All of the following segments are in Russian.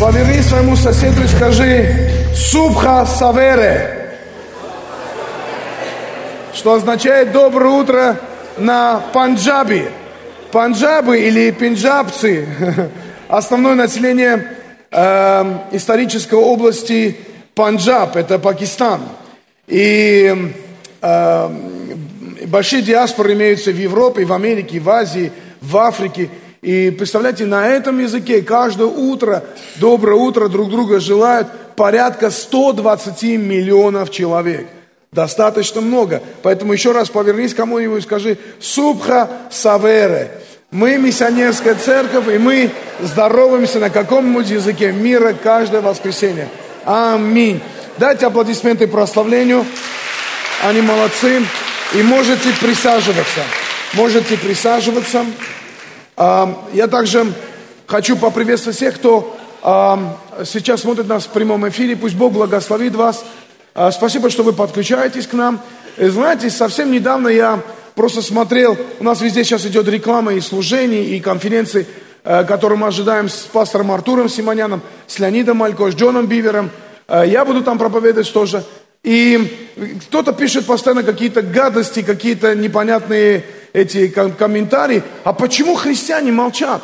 Поверни своему соседу и скажи «Субха Савере», что означает «доброе утро» на панджаби. Панджабы или пенджабцы – основное население э, исторической области Панджаб, это Пакистан. И э, большие диаспоры имеются в Европе, в Америке, в Азии, в Африке. И представляете, на этом языке каждое утро, доброе утро друг друга желают порядка 120 миллионов человек. Достаточно много. Поэтому еще раз повернись кому-нибудь и скажи «Субха Савере». Мы миссионерская церковь, и мы здороваемся на каком-нибудь языке мира каждое воскресенье. Аминь. Дайте аплодисменты прославлению. Они молодцы. И можете присаживаться. Можете присаживаться. Я также хочу поприветствовать всех, кто сейчас смотрит нас в прямом эфире. Пусть Бог благословит вас. А, спасибо, что вы подключаетесь к нам. И знаете, совсем недавно я просто смотрел, у нас везде сейчас идет реклама и служений, и конференции, э, которые мы ожидаем с пастором Артуром Симоняном, с Леонидом Малько, с Джоном Бивером. Э, я буду там проповедовать тоже. И кто-то пишет постоянно какие-то гадости, какие-то непонятные эти комментарии. А почему христиане молчат?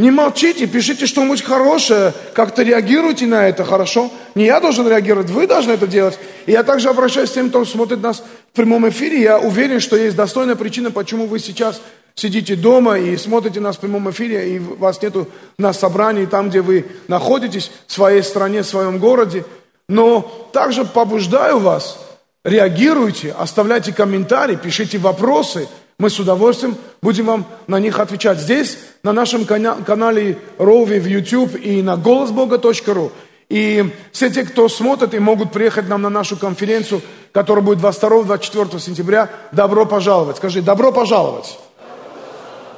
Не молчите, пишите что-нибудь хорошее, как-то реагируйте на это, хорошо? Не я должен реагировать, вы должны это делать. И я также обращаюсь к тем, кто смотрит нас в прямом эфире. Я уверен, что есть достойная причина, почему вы сейчас сидите дома и смотрите нас в прямом эфире, и вас нету на собрании, там, где вы находитесь, в своей стране, в своем городе. Но также побуждаю вас, реагируйте, оставляйте комментарии, пишите вопросы – мы с удовольствием будем вам на них отвечать. Здесь, на нашем канале Рови в YouTube и на голосбога.ру. И все те, кто смотрит и могут приехать нам на нашу конференцию, которая будет 22-24 сентября, добро пожаловать. Скажи, добро пожаловать.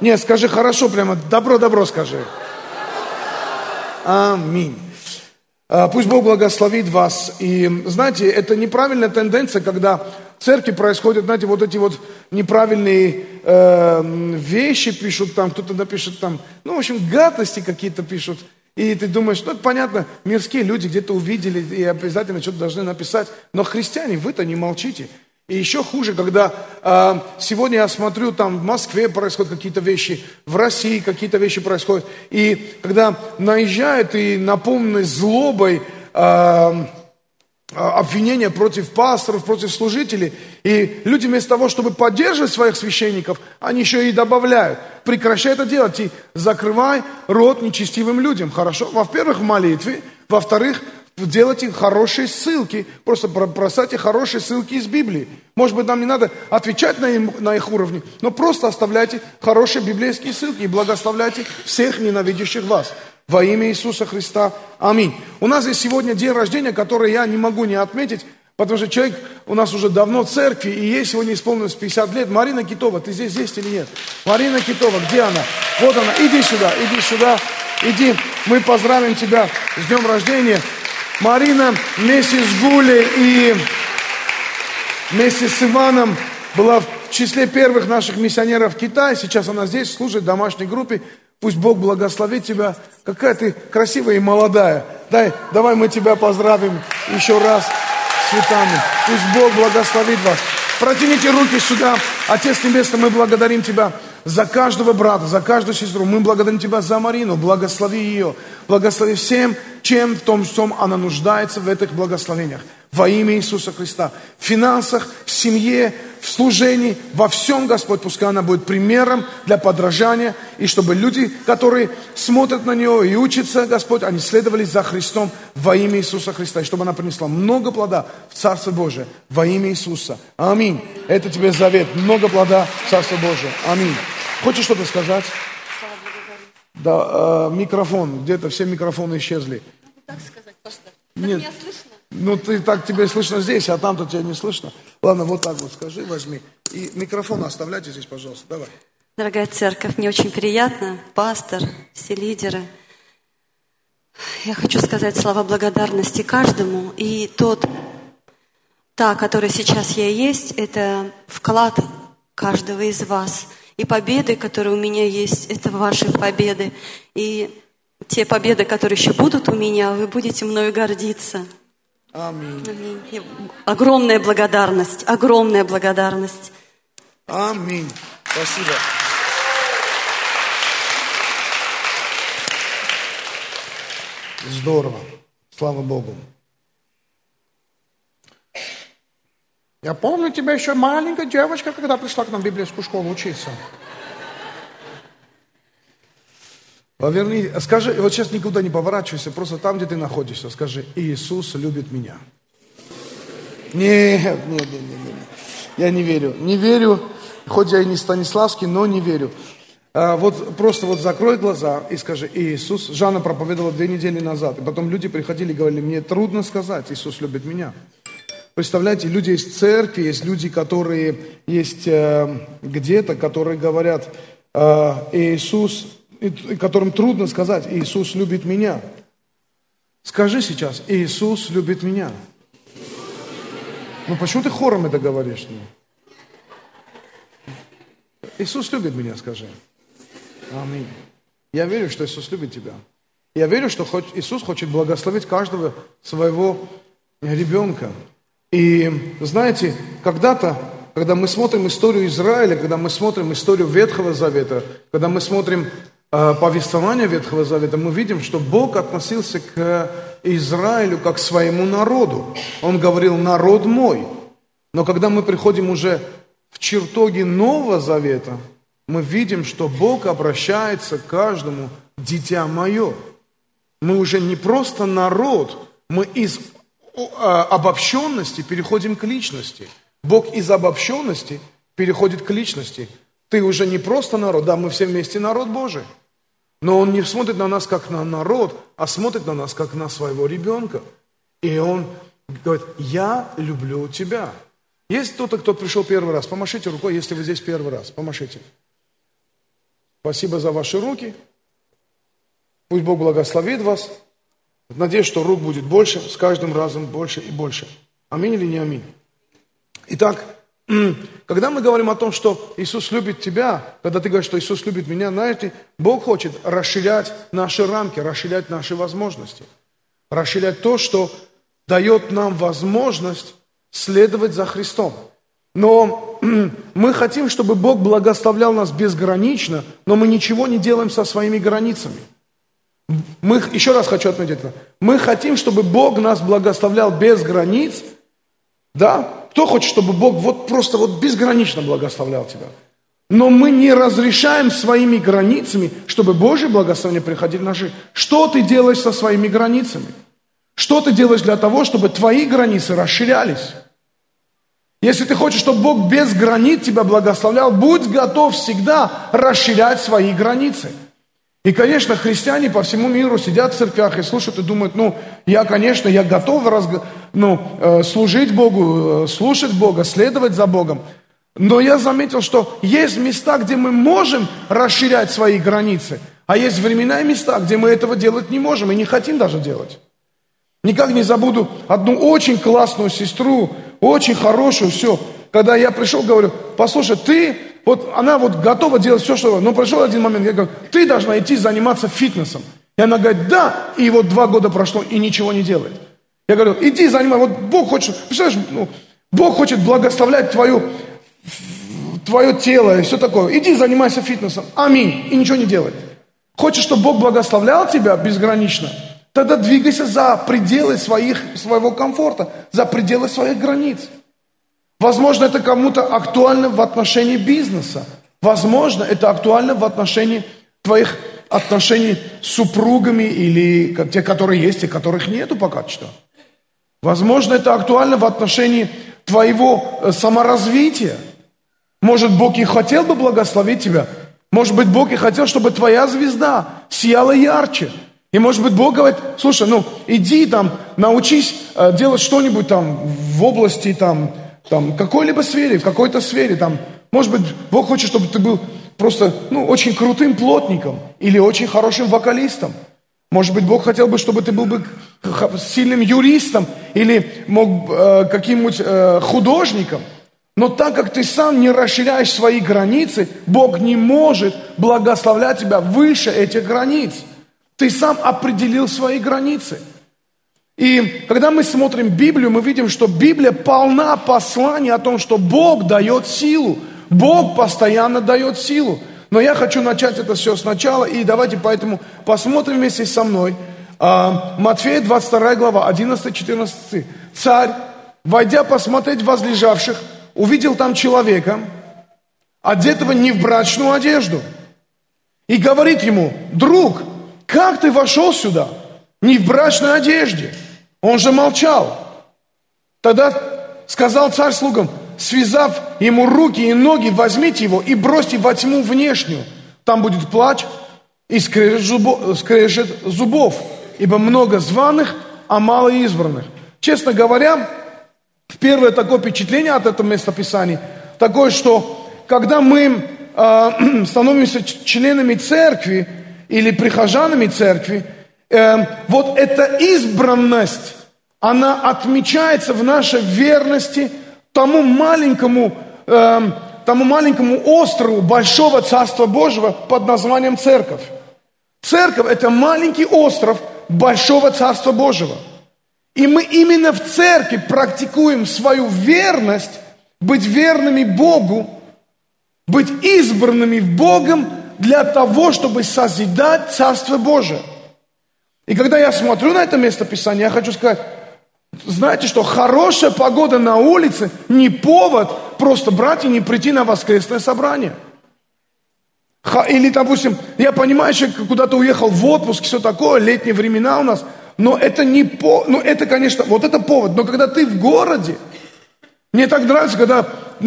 Нет, скажи хорошо прямо, добро-добро скажи. Аминь. А, пусть Бог благословит вас. И знаете, это неправильная тенденция, когда церкви происходят, знаете, вот эти вот неправильные э, вещи пишут там, кто-то напишет там, ну, в общем, гадости какие-то пишут. И ты думаешь, ну, это понятно, мирские люди где-то увидели и обязательно что-то должны написать. Но христиане, вы-то не молчите. И еще хуже, когда э, сегодня я смотрю, там в Москве происходят какие-то вещи, в России какие-то вещи происходят. И когда наезжают и наполнены злобой, э, обвинения против пасторов, против служителей. И люди вместо того, чтобы поддерживать своих священников, они еще и добавляют. Прекращай это делать и закрывай рот нечестивым людям. Хорошо? Во-первых, в молитве. Во-вторых, делайте хорошие ссылки. Просто бросайте хорошие ссылки из Библии. Может быть, нам не надо отвечать на, им, на их уровне, но просто оставляйте хорошие библейские ссылки и благословляйте всех ненавидящих вас. Во имя Иисуса Христа. Аминь. У нас есть сегодня день рождения, который я не могу не отметить, потому что человек у нас уже давно в церкви, и ей сегодня исполнилось 50 лет. Марина Китова, ты здесь есть или нет? Марина Китова, где она? Вот она, иди сюда, иди сюда, иди. Мы поздравим тебя с днем рождения. Марина вместе с Гулей и вместе с Иваном была в числе первых наших миссионеров в Китае. Сейчас она здесь служит в домашней группе. Пусть Бог благословит тебя. Какая ты красивая и молодая. Дай, давай мы тебя поздравим еще раз цветами. Пусть Бог благословит вас. Протяните руки сюда. Отец Небесный, мы благодарим Тебя за каждого брата, за каждую сестру. Мы благодарим Тебя за Марину. Благослови ее. Благослови всем, чем в том, в чем она нуждается в этих благословениях во имя Иисуса Христа. В финансах, в семье, в служении, во всем, Господь, пускай она будет примером для подражания, и чтобы люди, которые смотрят на нее и учатся, Господь, они следовали за Христом во имя Иисуса Христа, и чтобы она принесла много плода в Царство Божие во имя Иисуса. Аминь. Это тебе завет. Много плода в Царство Божие. Аминь. Хочешь что-то сказать? Да, э, микрофон. Где-то все микрофоны исчезли. Так сказать, пастор. Нет. Меня слышно? Ну, ты так тебе слышно здесь, а там-то тебя не слышно. Ладно, вот так вот скажи, возьми. И микрофон оставляйте здесь, пожалуйста. Давай. Дорогая церковь, мне очень приятно, пастор, все лидеры. Я хочу сказать слова благодарности каждому. И тот, та, которая сейчас я есть, это вклад каждого из вас. И победы, которые у меня есть, это ваши победы. И те победы, которые еще будут у меня, вы будете мною гордиться. Аминь. Аминь. Огромная благодарность, огромная благодарность. Аминь. Спасибо. Здорово. Слава Богу. Я помню тебя еще маленькая девочка, когда пришла к нам в библейскую школу учиться. Поверни, скажи, вот сейчас никуда не поворачивайся, просто там, где ты находишься, скажи, Иисус любит меня. Нет, нет, нет, нет, нет. Я не верю. Не верю, хоть я и не Станиславский, но не верю. А, вот просто вот закрой глаза и скажи, Иисус, Жанна проповедовала две недели назад, и потом люди приходили и говорили, мне трудно сказать, Иисус любит меня. Представляете, люди в церкви, есть люди, которые есть э, где-то, которые говорят, э, Иисус которым трудно сказать, Иисус любит меня. Скажи сейчас, Иисус любит меня. Ну почему ты хором это говоришь? Ну? Иисус любит меня, скажи. Аминь. Я верю, что Иисус любит тебя. Я верю, что Иисус хочет благословить каждого своего ребенка. И знаете, когда-то, когда мы смотрим историю Израиля, когда мы смотрим историю Ветхого Завета, когда мы смотрим повествования Ветхого Завета мы видим, что Бог относился к Израилю как к своему народу. Он говорил «народ мой». Но когда мы приходим уже в чертоги Нового Завета, мы видим, что Бог обращается к каждому «дитя мое». Мы уже не просто народ, мы из а, обобщенности переходим к личности. Бог из обобщенности переходит к личности. Ты уже не просто народ, да, мы все вместе народ Божий. Но он не смотрит на нас как на народ, а смотрит на нас как на своего ребенка. И он говорит, я люблю тебя. Есть кто-то, кто пришел первый раз? Помашите рукой, если вы здесь первый раз. Помашите. Спасибо за ваши руки. Пусть Бог благословит вас. Надеюсь, что рук будет больше, с каждым разом больше и больше. Аминь или не аминь? Итак, когда мы говорим о том, что Иисус любит тебя, когда ты говоришь, что Иисус любит меня, знаете, Бог хочет расширять наши рамки, расширять наши возможности. Расширять то, что дает нам возможность следовать за Христом. Но мы хотим, чтобы Бог благословлял нас безгранично, но мы ничего не делаем со своими границами. Мы, еще раз хочу отметить это. Мы хотим, чтобы Бог нас благословлял без границ, да, кто хочет, чтобы Бог вот просто вот безгранично благословлял тебя? Но мы не разрешаем своими границами, чтобы Божье благословение приходило в наши. Что ты делаешь со своими границами? Что ты делаешь для того, чтобы твои границы расширялись? Если ты хочешь, чтобы Бог без границ тебя благословлял, будь готов всегда расширять свои границы – и, конечно, христиане по всему миру сидят в церквях и слушают и думают, ну, я, конечно, я готов разго... ну, э, служить Богу, э, слушать Бога, следовать за Богом. Но я заметил, что есть места, где мы можем расширять свои границы, а есть времена и места, где мы этого делать не можем и не хотим даже делать. Никак не забуду одну очень классную сестру, очень хорошую, все. Когда я пришел, говорю, послушай, ты вот она вот готова делать все, что... Но пришел один момент, я говорю, ты должна идти заниматься фитнесом. И она говорит, да, и вот два года прошло, и ничего не делает. Я говорю, иди занимайся, вот Бог хочет, представляешь, ну, Бог хочет благословлять твою, твое тело и все такое. Иди занимайся фитнесом. Аминь. И ничего не делает. Хочешь, чтобы Бог благословлял тебя безгранично? Тогда двигайся за пределы своих, своего комфорта, за пределы своих границ. Возможно, это кому-то актуально в отношении бизнеса. Возможно, это актуально в отношении твоих отношений с супругами или те, которые есть, и которых нету пока что. Возможно, это актуально в отношении твоего э, саморазвития. Может, Бог и хотел бы благословить тебя. Может быть, Бог и хотел, чтобы твоя звезда сияла ярче. И может быть, Бог говорит, слушай, ну, иди там, научись э, делать что-нибудь там в области там, там, какой-либо сфере, в какой-то сфере, там, может быть, Бог хочет, чтобы ты был просто, ну, очень крутым плотником или очень хорошим вокалистом. Может быть, Бог хотел бы, чтобы ты был бы сильным юристом или мог э, каким-нибудь э, художником. Но так как ты сам не расширяешь свои границы, Бог не может благословлять тебя выше этих границ. Ты сам определил свои границы. И когда мы смотрим Библию, мы видим, что Библия полна посланий о том, что Бог дает силу. Бог постоянно дает силу. Но я хочу начать это все сначала, и давайте поэтому посмотрим вместе со мной. А, Матфея 22 глава, 11-14. Царь, войдя посмотреть возлежавших, увидел там человека, одетого не в брачную одежду, и говорит ему, друг, как ты вошел сюда, не в брачной одежде? Он же молчал. Тогда сказал царь слугам, связав ему руки и ноги, возьмите его и бросьте во тьму внешнюю. Там будет плач и скрежет, зубов, ибо много званых, а мало избранных. Честно говоря, первое такое впечатление от этого местописания, такое, что когда мы э, становимся членами церкви или прихожанами церкви, э, вот эта избранность, она отмечается в нашей верности тому маленькому, э, тому маленькому острову большого Царства Божьего под названием церковь. Церковь – это маленький остров большого Царства Божьего. И мы именно в церкви практикуем свою верность, быть верными Богу, быть избранными Богом для того, чтобы созидать Царство Божие. И когда я смотрю на это место Писания, я хочу сказать, знаете что, хорошая погода на улице не повод просто брать и не прийти на воскресное собрание. Или, допустим, я понимаю, что куда-то уехал в отпуск, все такое, летние времена у нас, но это не по, ну это, конечно, вот это повод, но когда ты в городе, мне так нравится, когда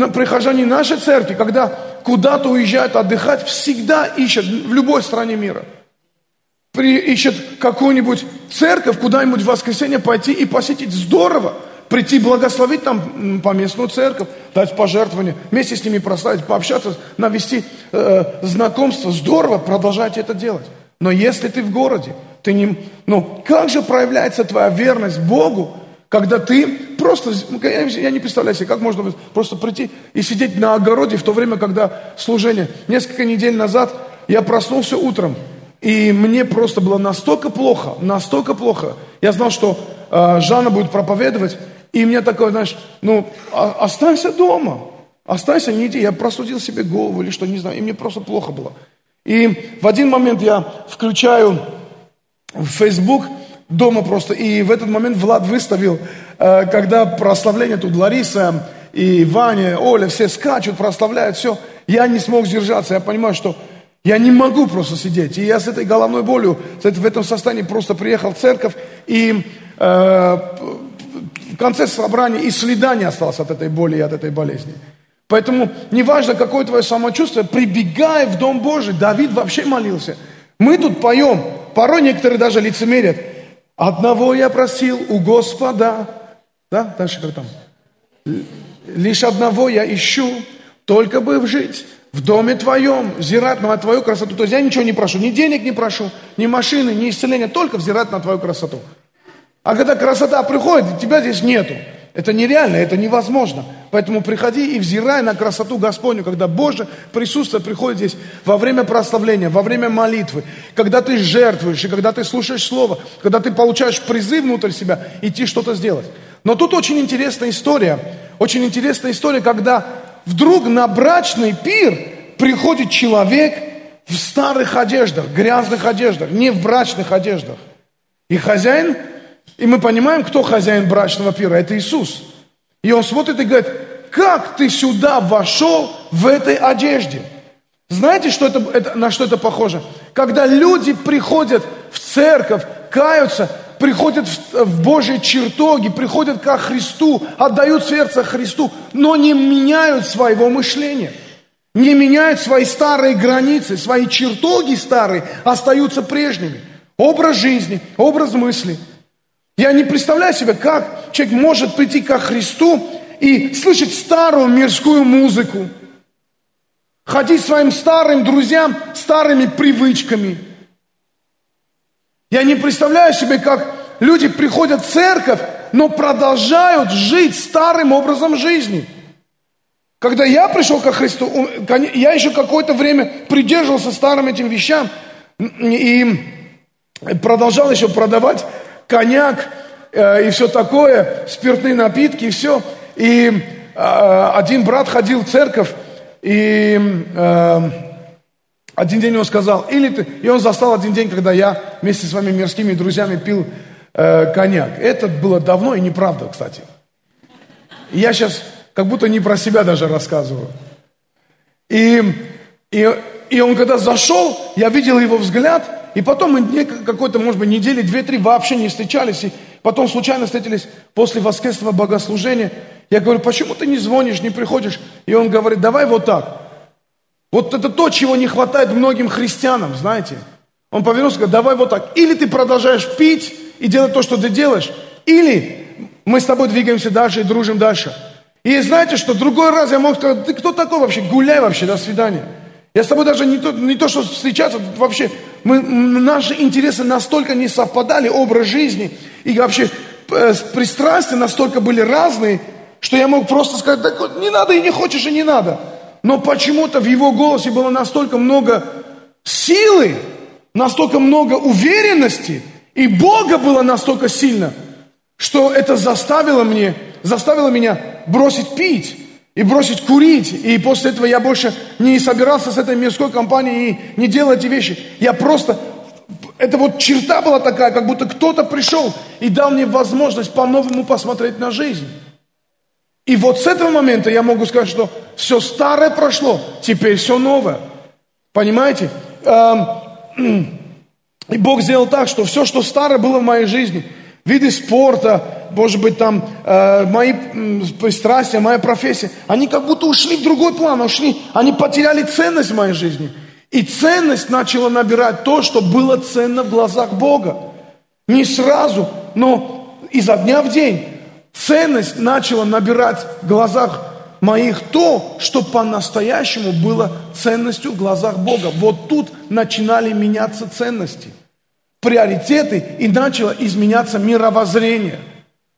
прихожане нашей церкви, когда куда-то уезжают отдыхать, всегда ищут в любой стране мира. При, ищут какую-нибудь церковь, куда-нибудь в воскресенье пойти и посетить. Здорово. Прийти благословить там по местную церковь, дать пожертвования, вместе с ними прославить, пообщаться, навести э, знакомство. Здорово, продолжайте это делать. Но если ты в городе, ты не... Ну, как же проявляется твоя верность Богу, когда ты просто, я не представляю себе, как можно просто прийти и сидеть на огороде в то время, когда служение. Несколько недель назад я проснулся утром, и мне просто было настолько плохо, настолько плохо. Я знал, что э, Жанна будет проповедовать, и мне такое, знаешь, ну, а, останься дома, останься, не иди. Я простудил себе голову или что, не знаю, и мне просто плохо было. И в один момент я включаю в Facebook дома просто. И в этот момент Влад выставил, э, когда прославление тут Лариса и Ваня, Оля, все скачут, прославляют, все. Я не смог сдержаться, я понимаю, что я не могу просто сидеть. И я с этой головной болью, в этом состоянии просто приехал в церковь, и э, в конце собрания и следа не осталось от этой боли и от этой болезни. Поэтому неважно, какое твое самочувствие, прибегай в Дом Божий. Давид вообще молился. Мы тут поем, порой некоторые даже лицемерят. Одного я просил у Господа. Да, дальше как там? Лишь одного я ищу, только бы жить в доме твоем, взирать на твою красоту. То есть я ничего не прошу, ни денег не прошу, ни машины, ни исцеления, только взирать на твою красоту. А когда красота приходит, тебя здесь нету. Это нереально, это невозможно. Поэтому приходи и взирай на красоту Господню, когда Божье присутствие приходит здесь во время прославления, во время молитвы, когда ты жертвуешь, и когда ты слушаешь Слово, когда ты получаешь призыв внутрь себя идти что-то сделать. Но тут очень интересная история, очень интересная история, когда вдруг на брачный пир приходит человек в старых одеждах, грязных одеждах, не в брачных одеждах. И хозяин и мы понимаем, кто хозяин брачного пира. Это Иисус. И он смотрит и говорит, как ты сюда вошел в этой одежде? Знаете, что это, это, на что это похоже? Когда люди приходят в церковь, каются, приходят в, Божьи чертоги, приходят ко Христу, отдают сердце Христу, но не меняют своего мышления, не меняют свои старые границы, свои чертоги старые остаются прежними. Образ жизни, образ мысли – я не представляю себе, как человек может прийти ко Христу и слышать старую мирскую музыку, ходить своим старым друзьям старыми привычками. Я не представляю себе, как люди приходят в церковь, но продолжают жить старым образом жизни. Когда я пришел ко Христу, я еще какое-то время придерживался старым этим вещам. И продолжал еще продавать коньяк э, и все такое, спиртные напитки и все. И э, один брат ходил в церковь, и э, один день он сказал, или ты... И он застал один день, когда я вместе с вами мирскими друзьями пил э, коньяк. Это было давно и неправда, кстати. Я сейчас как будто не про себя даже рассказываю. И, и, и он когда зашел, я видел его взгляд, и потом мы какой-то, может быть, недели, две-три вообще не встречались, и потом случайно встретились после воскресного богослужения. Я говорю, почему ты не звонишь, не приходишь? И он говорит, давай вот так. Вот это то, чего не хватает многим христианам, знаете. Он повернулся и говорит, давай вот так. Или ты продолжаешь пить и делать то, что ты делаешь, или мы с тобой двигаемся дальше и дружим дальше. И знаете, что другой раз я мог сказать, ты кто такой вообще? Гуляй вообще, до свидания. Я с тобой даже не то, не то что встречаться, вообще мы, наши интересы настолько не совпадали, образ жизни и вообще э, пристрастия настолько были разные, что я мог просто сказать, так вот, не надо и не хочешь, и не надо. Но почему-то в его голосе было настолько много силы, настолько много уверенности, и Бога было настолько сильно, что это заставило, мне, заставило меня бросить пить и бросить курить. И после этого я больше не собирался с этой мирской компанией и не делал эти вещи. Я просто... Это вот черта была такая, как будто кто-то пришел и дал мне возможность по-новому посмотреть на жизнь. И вот с этого момента я могу сказать, что все старое прошло, теперь все новое. Понимаете? Эм, и Бог сделал так, что все, что старое было в моей жизни, виды спорта, может быть, там, э, мои пристрастия, моя профессия, они как будто ушли в другой план, ушли, они потеряли ценность в моей жизни. И ценность начала набирать то, что было ценно в глазах Бога. Не сразу, но изо дня в день. Ценность начала набирать в глазах моих то, что по-настоящему было ценностью в глазах Бога. Вот тут начинали меняться ценности, приоритеты, и начало изменяться мировоззрение.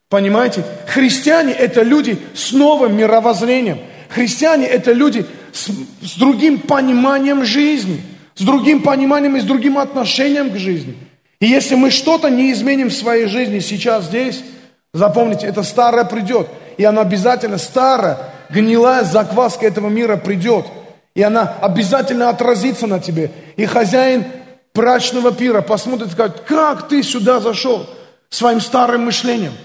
Понимаете? Христиане – это люди с новым мировоззрением. Христиане – это люди с, с другим пониманием жизни, с другим пониманием и с другим отношением к жизни. И если мы что-то не изменим в своей жизни сейчас здесь, запомните, это старое придет. И оно обязательно старое, гнилая закваска этого мира придет. И она обязательно отразится на тебе. И хозяин брачного пира посмотрит и скажет, как ты сюда зашел своим старым мышлением –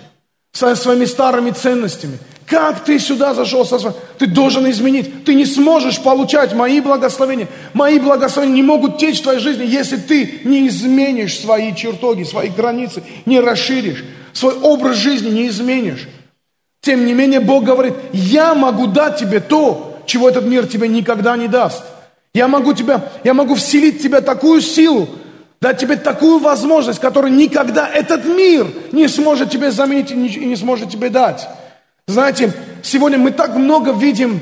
своими старыми ценностями. Как ты сюда зашел со своим... Ты должен изменить. Ты не сможешь получать мои благословения. Мои благословения не могут течь в твоей жизни, если ты не изменишь свои чертоги, свои границы, не расширишь, свой образ жизни не изменишь. Тем не менее, Бог говорит, я могу дать тебе то, чего этот мир тебе никогда не даст. Я могу, тебя, я могу вселить в тебя такую силу, дать тебе такую возможность, которую никогда этот мир не сможет тебе заменить и не сможет тебе дать. Знаете, сегодня мы так много видим,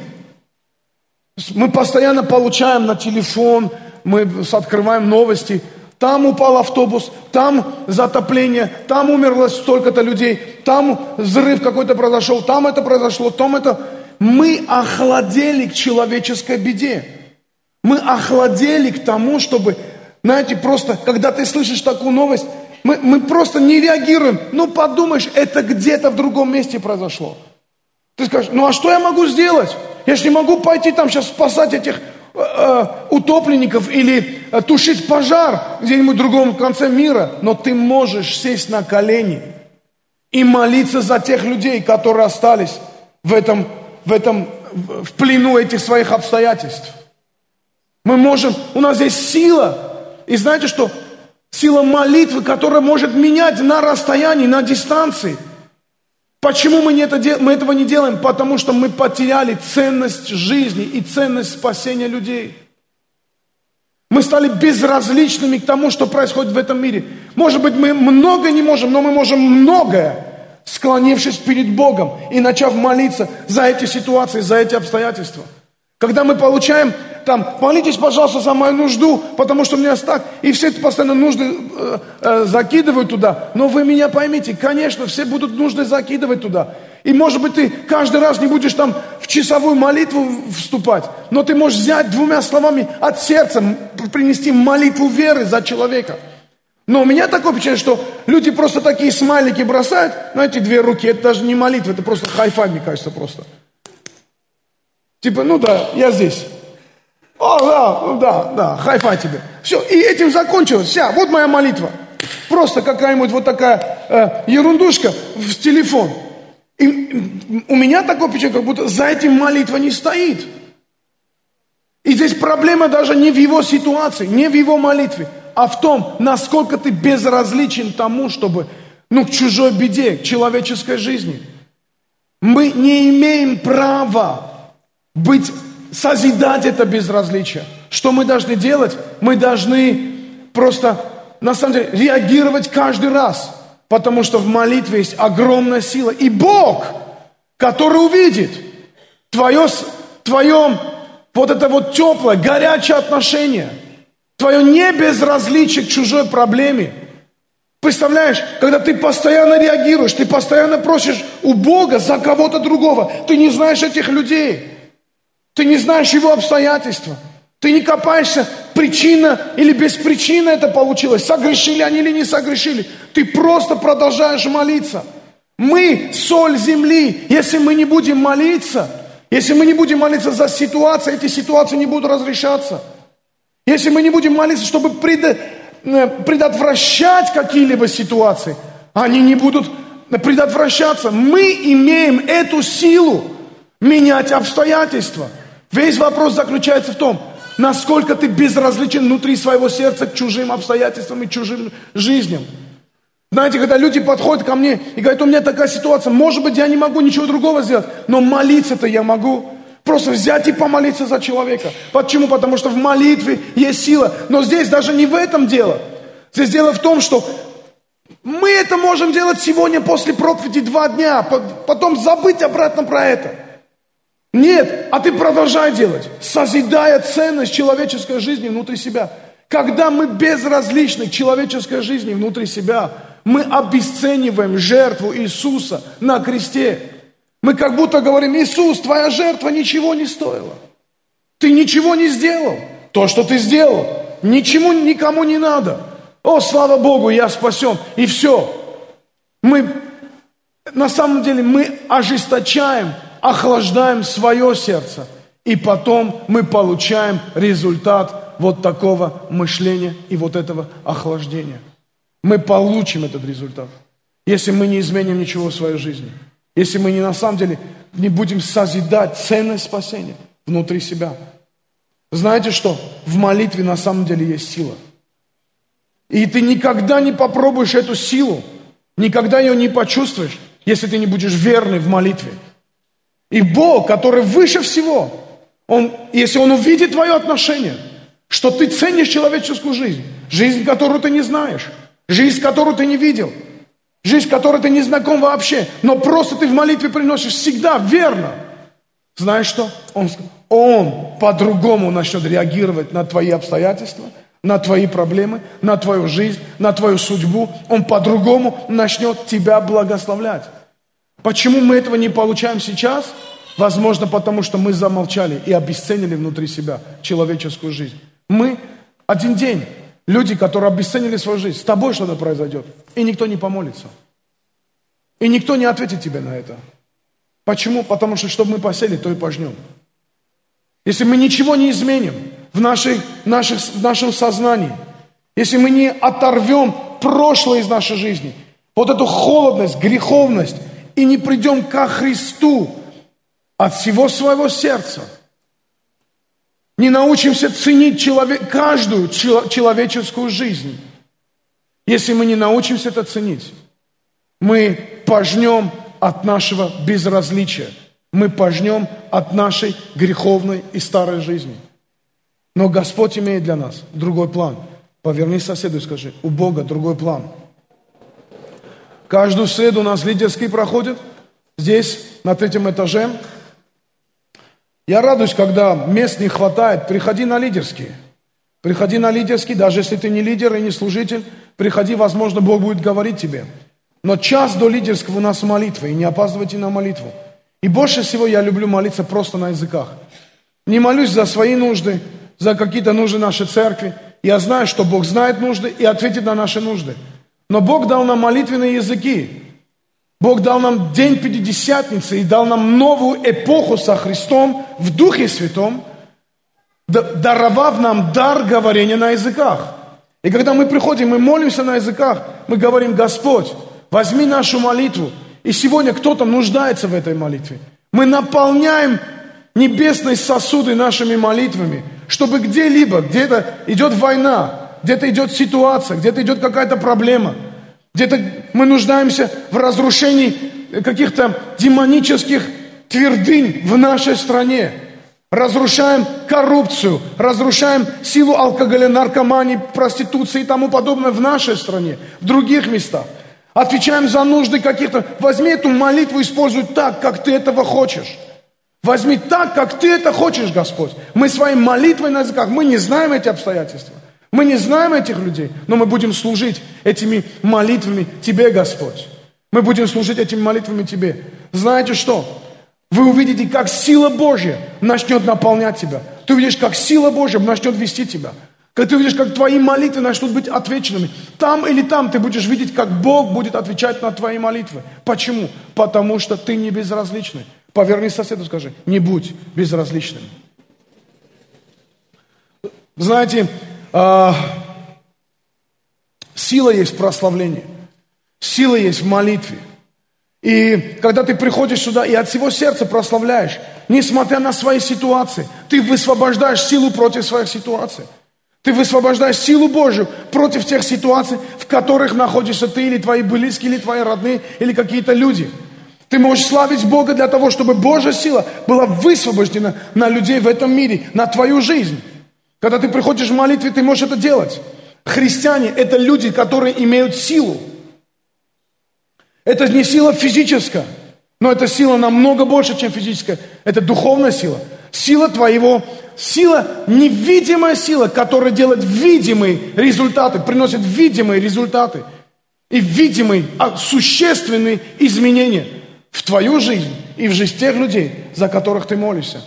мы постоянно получаем на телефон, мы открываем новости, там упал автобус, там затопление, там умерло столько-то людей, там взрыв какой-то произошел, там это произошло, там это... Мы охладели к человеческой беде. Мы охладели к тому, чтобы знаете, просто, когда ты слышишь такую новость, мы, мы просто не реагируем. Ну, подумаешь, это где-то в другом месте произошло. Ты скажешь, ну а что я могу сделать? Я же не могу пойти там сейчас спасать этих э, э, утопленников или э, тушить пожар где-нибудь в другом конце мира. Но ты можешь сесть на колени и молиться за тех людей, которые остались в этом, в этом, в плену этих своих обстоятельств. Мы можем, у нас есть сила и знаете что? Сила молитвы, которая может менять на расстоянии, на дистанции. Почему мы, не это, мы этого не делаем? Потому что мы потеряли ценность жизни и ценность спасения людей. Мы стали безразличными к тому, что происходит в этом мире. Может быть, мы много не можем, но мы можем многое, склонившись перед Богом и начав молиться за эти ситуации, за эти обстоятельства. Когда мы получаем там, молитесь, пожалуйста, за мою нужду, потому что у меня так, и все это постоянно нужды э, э, закидывают туда. Но вы меня поймите, конечно, все будут нужды закидывать туда. И может быть ты каждый раз не будешь там в часовую молитву вступать, но ты можешь взять двумя словами от сердца, принести молитву веры за человека. Но у меня такое впечатление, что люди просто такие смайлики бросают, но эти две руки, это даже не молитва, это просто high five, мне кажется, просто. Типа, ну да, я здесь. О, да, ну да, да, high five тебе. Все, и этим закончилось. Вся, вот моя молитва. Просто какая-нибудь вот такая э, ерундушка в телефон. И у меня такое впечатление, как будто за этим молитва не стоит. И здесь проблема даже не в его ситуации, не в его молитве, а в том, насколько ты безразличен тому, чтобы, ну, к чужой беде, к человеческой жизни. Мы не имеем права быть, созидать это безразличие. Что мы должны делать? Мы должны просто, на самом деле, реагировать каждый раз. Потому что в молитве есть огромная сила. И Бог, который увидит твое, твое вот это вот теплое, горячее отношение, твое небезразличие к чужой проблеме. Представляешь, когда ты постоянно реагируешь, ты постоянно просишь у Бога за кого-то другого, ты не знаешь этих людей, ты не знаешь его обстоятельства, ты не копаешься, причина или без причины это получилось, согрешили они или не согрешили, ты просто продолжаешь молиться. Мы соль земли, если мы не будем молиться – если мы не будем молиться за ситуации, эти ситуации не будут разрешаться. Если мы не будем молиться, чтобы пред, э, предотвращать какие-либо ситуации, они не будут предотвращаться. Мы имеем эту силу менять обстоятельства. Весь вопрос заключается в том, насколько ты безразличен внутри своего сердца к чужим обстоятельствам и чужим жизням. Знаете, когда люди подходят ко мне и говорят, у меня такая ситуация, может быть, я не могу ничего другого сделать, но молиться-то я могу. Просто взять и помолиться за человека. Почему? Потому что в молитве есть сила. Но здесь даже не в этом дело. Здесь дело в том, что мы это можем делать сегодня после проповеди два дня, потом забыть обратно про это. Нет, а ты продолжай делать, созидая ценность человеческой жизни внутри себя. Когда мы безразличны к человеческой жизни внутри себя, мы обесцениваем жертву Иисуса на кресте. Мы как будто говорим, Иисус, твоя жертва ничего не стоила. Ты ничего не сделал. То, что ты сделал, ничему никому не надо. О, слава Богу, я спасен. И все. Мы, на самом деле, мы ожесточаем, охлаждаем свое сердце. И потом мы получаем результат вот такого мышления и вот этого охлаждения мы получим этот результат. Если мы не изменим ничего в своей жизни. Если мы не на самом деле не будем созидать ценность спасения внутри себя. Знаете что? В молитве на самом деле есть сила. И ты никогда не попробуешь эту силу, никогда ее не почувствуешь, если ты не будешь верный в молитве. И Бог, который выше всего, он, если Он увидит твое отношение, что ты ценишь человеческую жизнь, жизнь, которую ты не знаешь, Жизнь, которую ты не видел. Жизнь, которой ты не знаком вообще. Но просто ты в молитве приносишь всегда верно. Знаешь что? Он, он по-другому начнет реагировать на твои обстоятельства, на твои проблемы, на твою жизнь, на твою судьбу. Он по-другому начнет тебя благословлять. Почему мы этого не получаем сейчас? Возможно, потому что мы замолчали и обесценили внутри себя человеческую жизнь. Мы один день Люди, которые обесценили свою жизнь, с тобой что-то произойдет, и никто не помолится. И никто не ответит тебе на это. Почему? Потому что, чтобы мы посели, то и пожнем. Если мы ничего не изменим в, нашей, наших, в нашем сознании, если мы не оторвем прошлое из нашей жизни, вот эту холодность, греховность, и не придем ко Христу от всего своего сердца – не научимся ценить человек, каждую человеческую жизнь, если мы не научимся это ценить, мы пожнем от нашего безразличия, мы пожнем от нашей греховной и старой жизни. Но Господь имеет для нас другой план. Поверни соседу и скажи, у Бога другой план. Каждую среду у нас лидерский проходит. Здесь, на третьем этаже, я радуюсь, когда мест не хватает, приходи на лидерские. Приходи на лидерский, даже если ты не лидер и не служитель, приходи, возможно, Бог будет говорить тебе. Но час до лидерского у нас молитва, и не опаздывайте на молитву. И больше всего я люблю молиться просто на языках. Не молюсь за свои нужды, за какие-то нужды нашей церкви. Я знаю, что Бог знает нужды и ответит на наши нужды. Но Бог дал нам молитвенные языки. Бог дал нам день Пятидесятницы и дал нам новую эпоху со Христом в Духе Святом, даровав нам дар говорения на языках. И когда мы приходим, мы молимся на языках, мы говорим, Господь, возьми нашу молитву. И сегодня кто-то нуждается в этой молитве. Мы наполняем небесные сосуды нашими молитвами, чтобы где-либо, где-то идет война, где-то идет ситуация, где-то идет какая-то проблема, где-то мы нуждаемся в разрушении каких-то демонических твердынь в нашей стране. Разрушаем коррупцию, разрушаем силу алкоголя, наркомании, проституции и тому подобное в нашей стране, в других местах. Отвечаем за нужды каких-то. Возьми эту молитву, используй так, как ты этого хочешь. Возьми так, как ты это хочешь, Господь. Мы своей молитвой на языках, мы не знаем эти обстоятельства. Мы не знаем этих людей, но мы будем служить этими молитвами Тебе, Господь. Мы будем служить этими молитвами Тебе. Знаете что? Вы увидите, как сила Божья начнет наполнять тебя. Ты увидишь, как сила Божья начнет вести тебя. Когда ты увидишь, как твои молитвы начнут быть отвеченными. Там или там ты будешь видеть, как Бог будет отвечать на твои молитвы. Почему? Потому что ты не безразличный. Поверни соседу, скажи, не будь безразличным. Знаете, э, сила есть в прославлении, сила есть в молитве. И когда ты приходишь сюда и от всего сердца прославляешь, несмотря на свои ситуации, ты высвобождаешь силу против своих ситуаций. Ты высвобождаешь силу Божью против тех ситуаций, в которых находишься ты или твои близкие, или твои родные, или какие-то люди – ты можешь славить Бога для того, чтобы Божья сила была высвобождена на людей в этом мире, на твою жизнь. Когда ты приходишь в молитве, ты можешь это делать. Христиане – это люди, которые имеют силу. Это не сила физическая, но это сила намного больше, чем физическая. Это духовная сила. Сила твоего, сила, невидимая сила, которая делает видимые результаты, приносит видимые результаты и видимые, а существенные изменения – в твою жизнь и в жизнь тех людей, за которых ты молишься.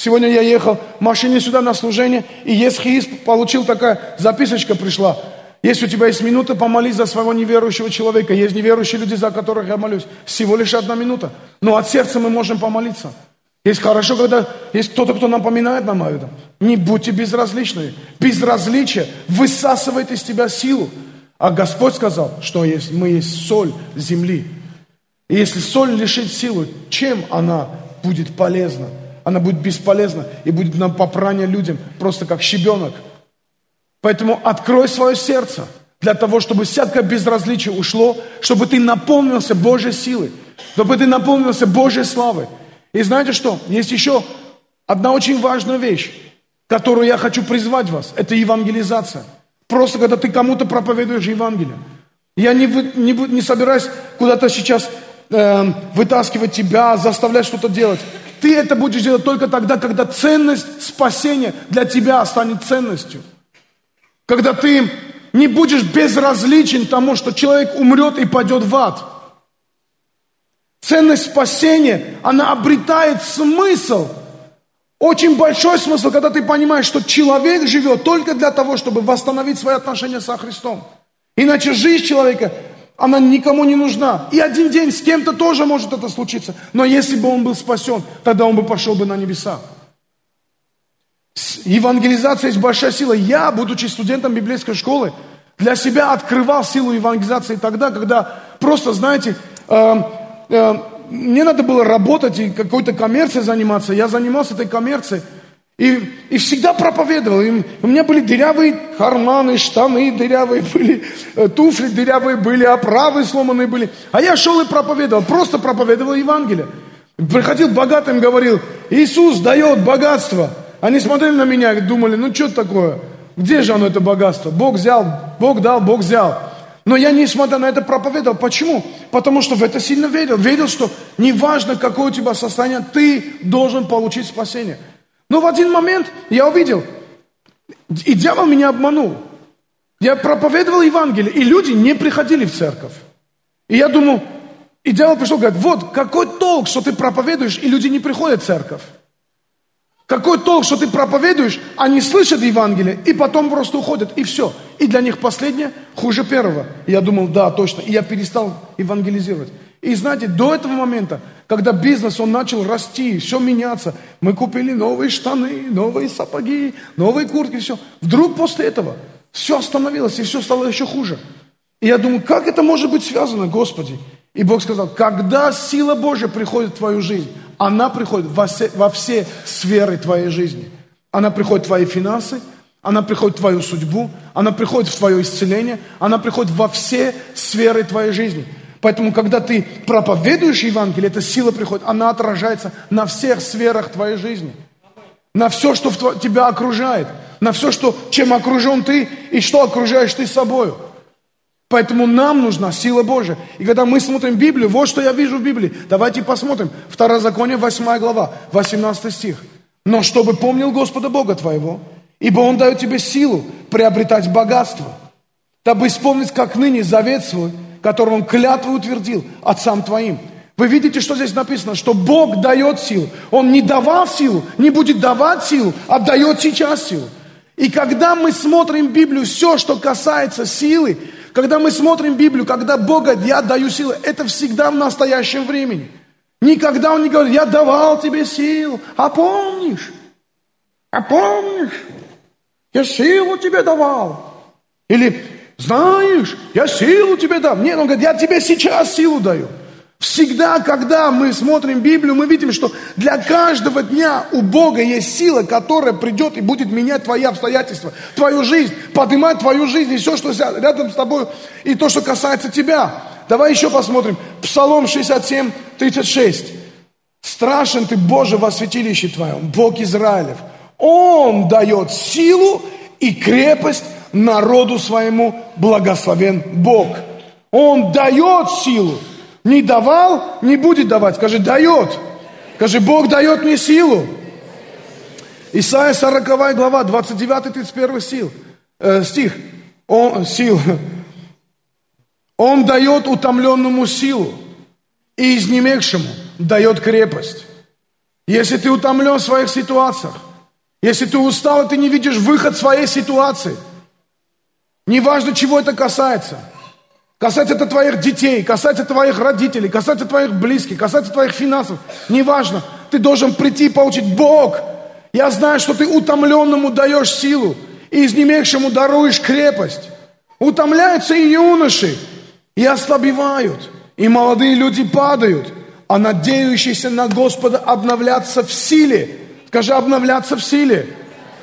Сегодня я ехал в машине сюда на служение, и Есхиис получил такая записочка пришла. Если у тебя есть минута, помолись за своего неверующего человека. Есть неверующие люди, за которых я молюсь. Всего лишь одна минута. Но от сердца мы можем помолиться. Есть хорошо, когда есть кто-то, кто напоминает нам об этом. Не будьте безразличны. Безразличие высасывает из тебя силу. А Господь сказал, что есть, мы есть соль земли. И если соль лишить силы, чем она будет полезна? Она будет бесполезна и будет нам попрание людям, просто как щебенок. Поэтому открой свое сердце для того, чтобы всякое безразличие ушло, чтобы ты наполнился Божьей силой, чтобы ты наполнился Божьей славой. И знаете что? Есть еще одна очень важная вещь, которую я хочу призвать вас. Это евангелизация. Просто когда ты кому-то проповедуешь Евангелие. Я не, не, не собираюсь куда-то сейчас э, вытаскивать тебя, заставлять что-то делать. Ты это будешь делать только тогда, когда ценность спасения для тебя станет ценностью. Когда ты не будешь безразличен тому, что человек умрет и пойдет в ад. Ценность спасения, она обретает смысл, очень большой смысл, когда ты понимаешь, что человек живет только для того, чтобы восстановить свои отношения со Христом. Иначе жизнь человека она никому не нужна. И один день с кем-то тоже может это случиться. Но если бы он был спасен, тогда он бы пошел бы на небеса. Евангелизация есть большая сила. Я, будучи студентом библейской школы, для себя открывал силу евангелизации тогда, когда просто, знаете, э, э, мне надо было работать и какой-то коммерцией заниматься. Я занимался этой коммерцией. И, и всегда проповедовал. И у меня были дырявые карманы, штаны дырявые были, э, туфли дырявые были, оправы сломанные были. А я шел и проповедовал, просто проповедовал Евангелие. Приходил богатым, говорил, Иисус дает богатство. Они смотрели на меня и думали, ну что такое? Где же оно, это богатство? Бог взял, Бог дал, Бог взял. Но я, несмотря на это, проповедовал. Почему? Потому что в это сильно верил. Верил, что неважно, какое у тебя состояние, ты должен получить спасение. Но в один момент я увидел, и дьявол меня обманул. Я проповедовал Евангелие, и люди не приходили в церковь. И я думаю, и дьявол пришел говорит, вот какой толк, что ты проповедуешь, и люди не приходят в церковь. Какой толк, что ты проповедуешь, они слышат Евангелие и потом просто уходят, и все. И для них последнее хуже первого. И я думал, да, точно. И я перестал евангелизировать. И знаете, до этого момента, когда бизнес, он начал расти, все меняться, мы купили новые штаны, новые сапоги, новые куртки, все. Вдруг после этого все остановилось, и все стало еще хуже. И я думаю, как это может быть связано, Господи? И Бог сказал, когда сила Божья приходит в твою жизнь, она приходит во все, во все сферы твоей жизни. Она приходит в твои финансы, она приходит в твою судьбу, она приходит в твое исцеление, она приходит во все сферы твоей жизни. Поэтому, когда ты проповедуешь Евангелие, эта сила приходит, она отражается на всех сферах твоей жизни. На все, что в тебя окружает. На все, что, чем окружен ты и что окружаешь ты собою. Поэтому нам нужна сила Божия. И когда мы смотрим Библию, вот что я вижу в Библии. Давайте посмотрим. Второзаконие, 8 глава, 18 стих. Но чтобы помнил Господа Бога твоего, ибо Он дает тебе силу приобретать богатство, дабы исполнить, как ныне, завет свой, который Он клятву утвердил отцам твоим. Вы видите, что здесь написано? Что Бог дает силу. Он не давал силу, не будет давать силу, а дает сейчас силу. И когда мы смотрим Библию, все, что касается силы, когда мы смотрим Библию, когда Бог говорит, я даю силы, это всегда в настоящем времени. Никогда Он не говорит, я давал тебе силу, а помнишь? А помнишь? Я силу тебе давал. Или, знаешь, я силу тебе дал. Нет, Он говорит, я тебе сейчас силу даю. Всегда, когда мы смотрим Библию, мы видим, что для каждого дня у Бога есть сила, которая придет и будет менять твои обстоятельства, твою жизнь, поднимать твою жизнь и все, что рядом с тобой, и то, что касается тебя. Давай еще посмотрим. Псалом 67, 36. Страшен ты, Боже, во святилище Твоем, Бог Израилев. Он дает силу и крепость народу своему, благословен Бог. Он дает силу. Не давал, не будет давать. Скажи, дает. Скажи, Бог дает мне силу. Исайя 40 глава, 29-31 сил, э, стих. Он, сил. Он дает утомленному силу и изнемегшему дает крепость. Если ты утомлен в своих ситуациях, если ты устал, и ты не видишь выход своей ситуации, неважно, чего это касается – Касается это твоих детей, касается твоих родителей, касается твоих близких, касается твоих финансов. Неважно, ты должен прийти и получить Бог. Я знаю, что ты утомленному даешь силу и изнемегшему даруешь крепость. Утомляются и юноши, и ослабевают, и молодые люди падают, а надеющиеся на Господа обновляться в силе. Скажи, обновляться в силе.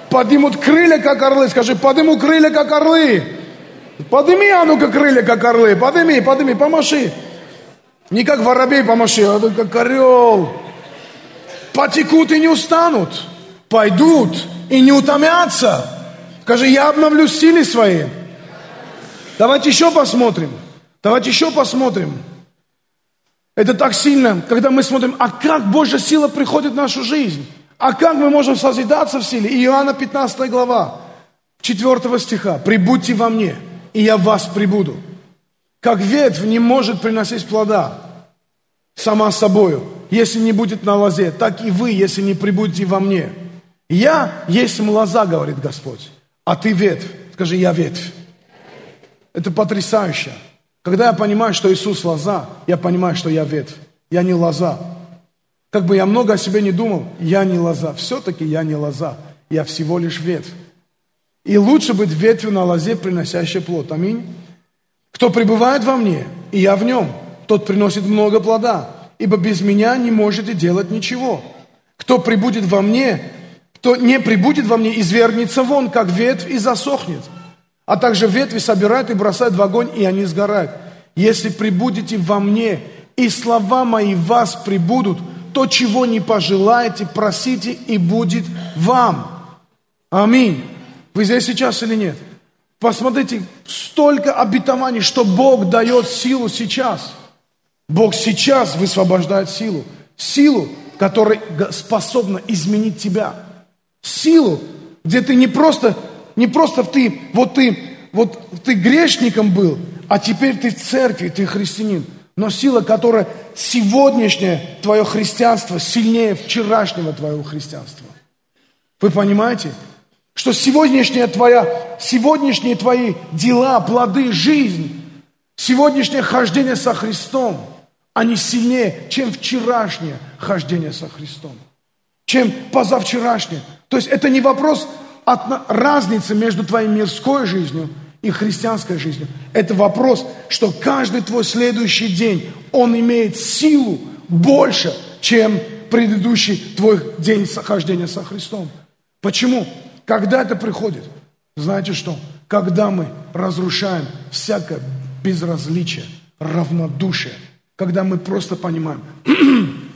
Поднимут крылья, как орлы. Скажи, поднимут крылья, как орлы. Подыми, а ну-ка, крылья, как орлы. Подыми, подыми, помаши. Не как воробей помаши, а как орел. Потекут и не устанут. Пойдут и не утомятся. Скажи, я обновлю силы свои. Давайте еще посмотрим. Давайте еще посмотрим. Это так сильно, когда мы смотрим, а как Божья сила приходит в нашу жизнь. А как мы можем созидаться в силе? Иоанна 15 глава, 4 стиха. «Прибудьте во мне, и я в вас прибуду. Как ветвь не может приносить плода сама собою, если не будет на лозе, так и вы, если не прибудете во мне. Я есть лоза, говорит Господь, а ты ветвь. Скажи, я ветвь. Это потрясающе. Когда я понимаю, что Иисус лоза, я понимаю, что я ветвь. Я не лоза. Как бы я много о себе не думал, я не лоза. Все-таки я не лоза. Я всего лишь ветвь. И лучше быть ветвью на лозе, приносящей плод. Аминь. Кто пребывает во мне, и я в нем, тот приносит много плода, ибо без меня не можете делать ничего. Кто прибудет во мне, кто не прибудет во мне, извергнется вон, как ветвь, и засохнет. А также ветви собирают и бросают в огонь, и они сгорают. Если прибудете во мне, и слова мои вас прибудут, то, чего не пожелаете, просите, и будет вам. Аминь. Вы здесь сейчас или нет? Посмотрите, столько обетований, что Бог дает силу сейчас. Бог сейчас высвобождает силу. Силу, которая способна изменить тебя. Силу, где ты не просто, не просто ты, вот ты, вот ты грешником был, а теперь ты в церкви, ты христианин. Но сила, которая сегодняшнее твое христианство сильнее вчерашнего твоего христианства. Вы понимаете? Что сегодняшняя твоя, сегодняшние твои дела, плоды, жизнь, сегодняшнее хождение со Христом, они сильнее, чем вчерашнее хождение со Христом, чем позавчерашнее. То есть это не вопрос от разницы между твоей мирской жизнью и христианской жизнью. Это вопрос, что каждый твой следующий день, он имеет силу больше, чем предыдущий твой день хождения со Христом. Почему? Когда это приходит? Знаете что? Когда мы разрушаем всякое безразличие, равнодушие, когда мы просто понимаем,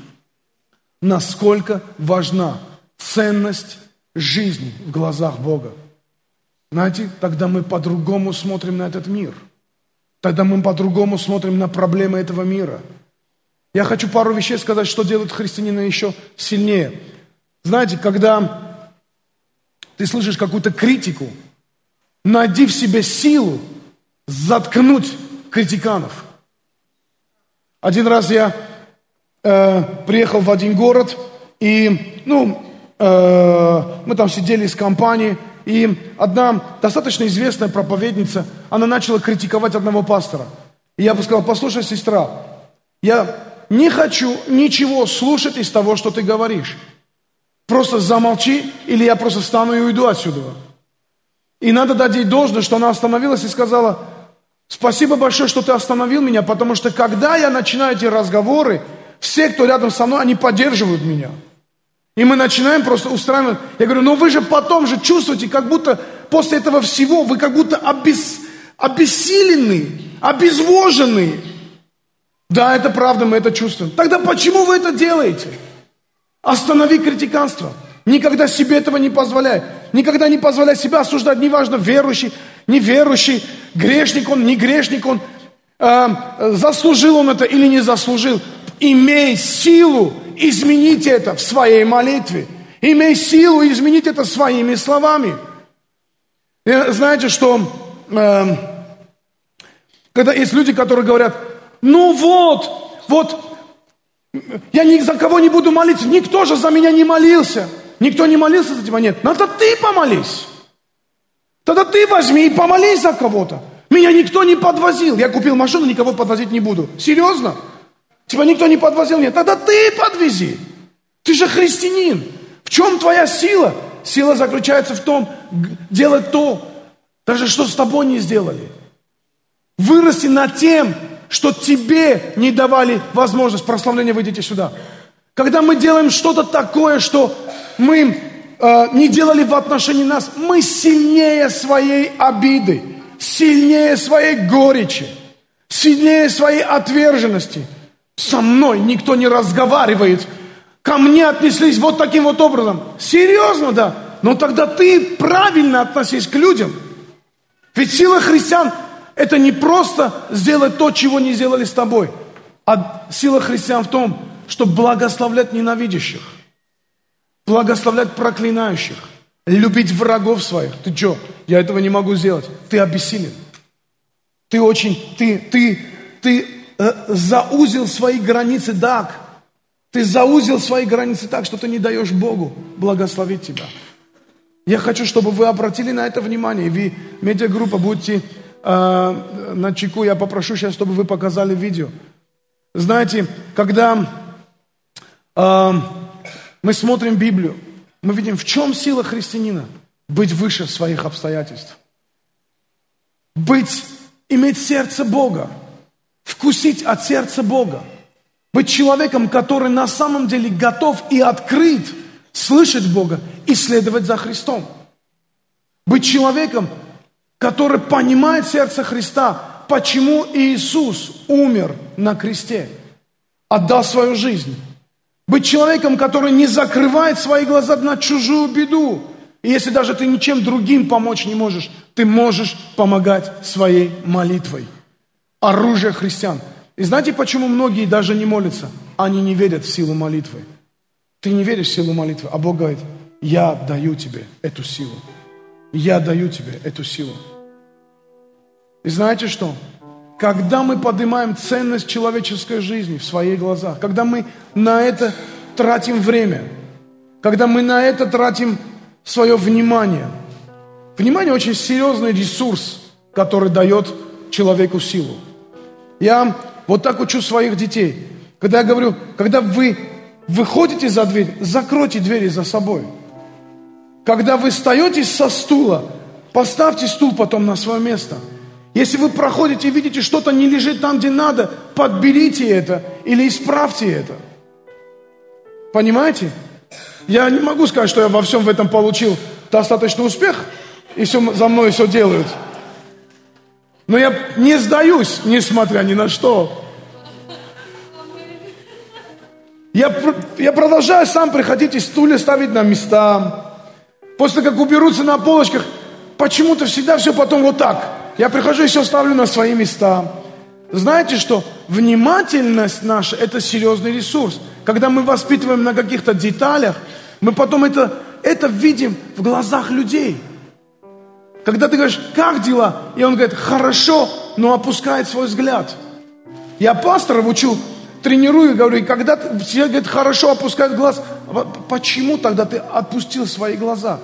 насколько важна ценность жизни в глазах Бога. Знаете, тогда мы по-другому смотрим на этот мир. Тогда мы по-другому смотрим на проблемы этого мира. Я хочу пару вещей сказать, что делает христианина еще сильнее. Знаете, когда ты слышишь какую-то критику, найди в себе силу заткнуть критиканов. Один раз я э, приехал в один город, и, ну, э, мы там сидели с компанией, и одна достаточно известная проповедница, она начала критиковать одного пастора. И я бы сказал, послушай, сестра, я не хочу ничего слушать из того, что ты говоришь. Просто замолчи, или я просто встану и уйду отсюда. И надо дать ей должное, что она остановилась и сказала, спасибо большое, что ты остановил меня, потому что когда я начинаю эти разговоры, все, кто рядом со мной, они поддерживают меня. И мы начинаем просто устраивать. Я говорю, но вы же потом же чувствуете, как будто после этого всего вы как будто обес, обессилены, обезвожены. Да, это правда, мы это чувствуем. Тогда почему вы это делаете? Останови критиканство. Никогда себе этого не позволяй. Никогда не позволяй себя осуждать, неважно, верующий, неверующий, грешник он, не грешник он, э, заслужил он это или не заслужил. Имей силу изменить это в своей молитве. Имей силу изменить это своими словами. И знаете, что э, когда есть люди, которые говорят, ну вот, вот, я ни за кого не буду молиться, никто же за меня не молился. Никто не молился за тебя, нет. Надо ты помолись. Тогда ты возьми и помолись за кого-то. Меня никто не подвозил. Я купил машину, никого подвозить не буду. Серьезно? Тебя никто не подвозил, нет. Тогда ты подвези. Ты же христианин. В чем твоя сила? Сила заключается в том, делать то, даже что с тобой не сделали. Вырасти над тем, что тебе не давали возможность прославления, выйдите сюда. Когда мы делаем что-то такое, что мы э, не делали в отношении нас, мы сильнее своей обиды, сильнее своей горечи, сильнее своей отверженности – со мной никто не разговаривает. Ко мне отнеслись вот таким вот образом. Серьезно, да? Но тогда ты правильно относись к людям. Ведь сила христиан – это не просто сделать то, чего не сделали с тобой. А сила христиан в том, чтобы благословлять ненавидящих, благословлять проклинающих, любить врагов своих. Ты что, я этого не могу сделать. Ты обессилен. Ты очень, ты, ты, ты Э, заузил свои границы так. Ты заузил свои границы так, что ты не даешь Богу благословить тебя. Я хочу, чтобы вы обратили на это внимание. Вы, медиагруппа, будьте э, на чеку. Я попрошу сейчас, чтобы вы показали видео. Знаете, когда э, мы смотрим Библию, мы видим, в чем сила христианина? Быть выше своих обстоятельств. Быть, иметь сердце Бога вкусить от сердца Бога. Быть человеком, который на самом деле готов и открыт слышать Бога и следовать за Христом. Быть человеком, который понимает сердце Христа, почему Иисус умер на кресте, отдал свою жизнь. Быть человеком, который не закрывает свои глаза на чужую беду. И если даже ты ничем другим помочь не можешь, ты можешь помогать своей молитвой оружие христиан. И знаете, почему многие даже не молятся? Они не верят в силу молитвы. Ты не веришь в силу молитвы, а Бог говорит, я даю тебе эту силу. Я даю тебе эту силу. И знаете что? Когда мы поднимаем ценность человеческой жизни в своих глазах, когда мы на это тратим время, когда мы на это тратим свое внимание. Внимание очень серьезный ресурс, который дает человеку силу. Я вот так учу своих детей. Когда я говорю, когда вы выходите за дверь, закройте двери за собой. Когда вы встаете со стула, поставьте стул потом на свое место. Если вы проходите и видите, что-то не лежит там, где надо, подберите это или исправьте это. Понимаете? Я не могу сказать, что я во всем в этом получил достаточный успех, и все за мной все делают. Но я не сдаюсь, несмотря ни на что. Я, я продолжаю сам приходить и стулья ставить на места. После как уберутся на полочках, почему-то всегда все потом вот так. Я прихожу и все ставлю на свои места. Знаете что? Внимательность наша – это серьезный ресурс. Когда мы воспитываем на каких-то деталях, мы потом это, это видим в глазах людей. Когда ты говоришь, как дела? И он говорит, хорошо, но опускает свой взгляд. Я пасторов учу, тренирую, говорю, и когда все говорит, хорошо опускает глаз, почему тогда ты отпустил свои глаза?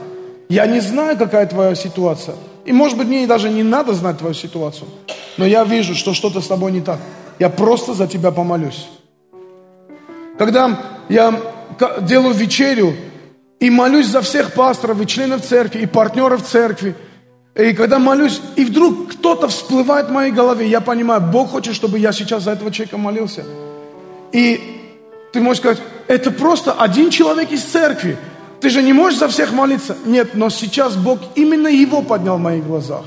Я не знаю, какая твоя ситуация. И может быть, мне даже не надо знать твою ситуацию. Но я вижу, что что-то с тобой не так. Я просто за тебя помолюсь. Когда я делаю вечерю и молюсь за всех пасторов и членов церкви, и партнеров церкви, и когда молюсь, и вдруг кто-то всплывает в моей голове, я понимаю, Бог хочет, чтобы я сейчас за этого человека молился. И ты можешь сказать, это просто один человек из церкви. Ты же не можешь за всех молиться. Нет, но сейчас Бог именно его поднял в моих глазах.